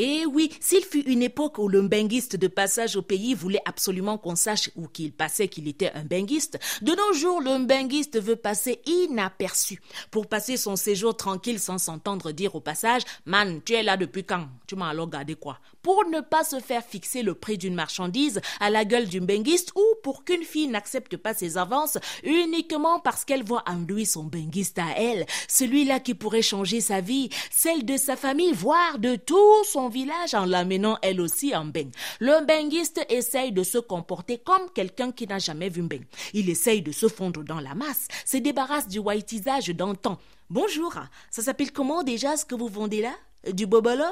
Et eh oui, s'il fut une époque où le benguiste de passage au pays voulait absolument qu'on sache ou qu'il passait qu'il était un benguiste, de nos jours, le benguiste veut passer inaperçu. Pour passer son séjour tranquille sans s'entendre dire au passage Man, tu es là depuis quand? Tu m'as alors gardé quoi? Pour ne pas se faire fixer le prix d'une marchandise à la gueule du benguiste ou pour qu'une fille n'accepte pas ses avances uniquement parce qu'elle voit en lui son benguiste à elle, celui-là qui pourrait changer sa vie, celle de sa famille, voire de tout son village en l'amenant elle aussi en bain. Le benguiste essaye de se comporter comme quelqu'un qui n'a jamais vu un bain. Il essaye de se fondre dans la masse, se débarrasse du whiteisage d'antan. Bonjour, ça s'appelle comment déjà ce que vous vendez là? Du bobolo?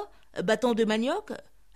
Bâton de manioc?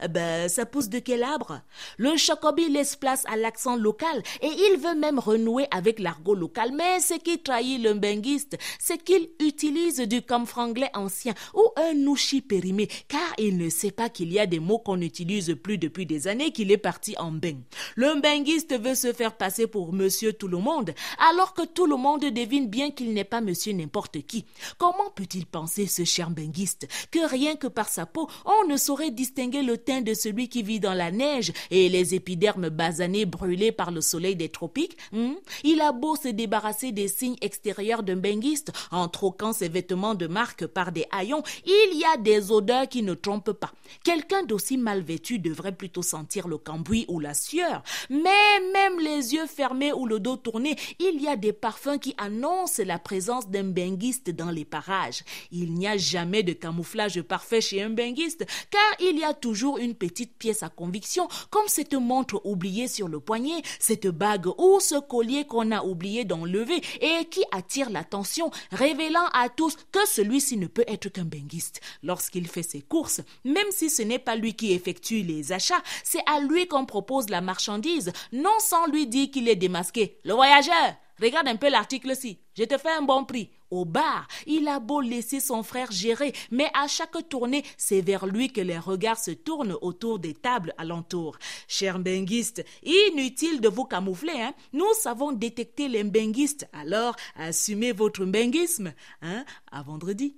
Ben, ça pousse de quel arbre? Le chocobi laisse place à l'accent local et il veut même renouer avec l'argot local. Mais ce qui trahit le benguiste, c'est qu'il utilise du franglais ancien ou un nouchi périmé, car il ne sait pas qu'il y a des mots qu'on n'utilise plus depuis des années qu'il est parti en bain. Le benguiste veut se faire passer pour monsieur tout le monde, alors que tout le monde devine bien qu'il n'est pas monsieur n'importe qui. Comment peut-il penser, ce cher benguiste, que rien que par sa peau, on ne saurait distinguer le de celui qui vit dans la neige et les épidermes basanés brûlés par le soleil des tropiques, hmm? il a beau se débarrasser des signes extérieurs d'un benguiste en troquant ses vêtements de marque par des haillons, il y a des odeurs qui ne trompent pas. Quelqu'un d'aussi mal vêtu devrait plutôt sentir le cambouis ou la sueur, mais même les yeux fermés ou le dos tourné, il y a des parfums qui annoncent la présence d'un benguiste dans les parages. Il n'y a jamais de camouflage parfait chez un benguiste, car il y a toujours une petite pièce à conviction, comme cette montre oubliée sur le poignet, cette bague ou ce collier qu'on a oublié d'enlever et qui attire l'attention, révélant à tous que celui-ci ne peut être qu'un benguiste. Lorsqu'il fait ses courses, même si ce n'est pas lui qui effectue les achats, c'est à lui qu'on propose la marchandise, non sans lui dire qu'il est démasqué. Le voyageur, regarde un peu l'article-ci, je te fais un bon prix au bar. Il a beau laisser son frère gérer, mais à chaque tournée, c'est vers lui que les regards se tournent autour des tables alentour. Cher benguiste, inutile de vous camoufler, hein. Nous savons détecter les benguistes. Alors, assumez votre benguisme, hein. À vendredi.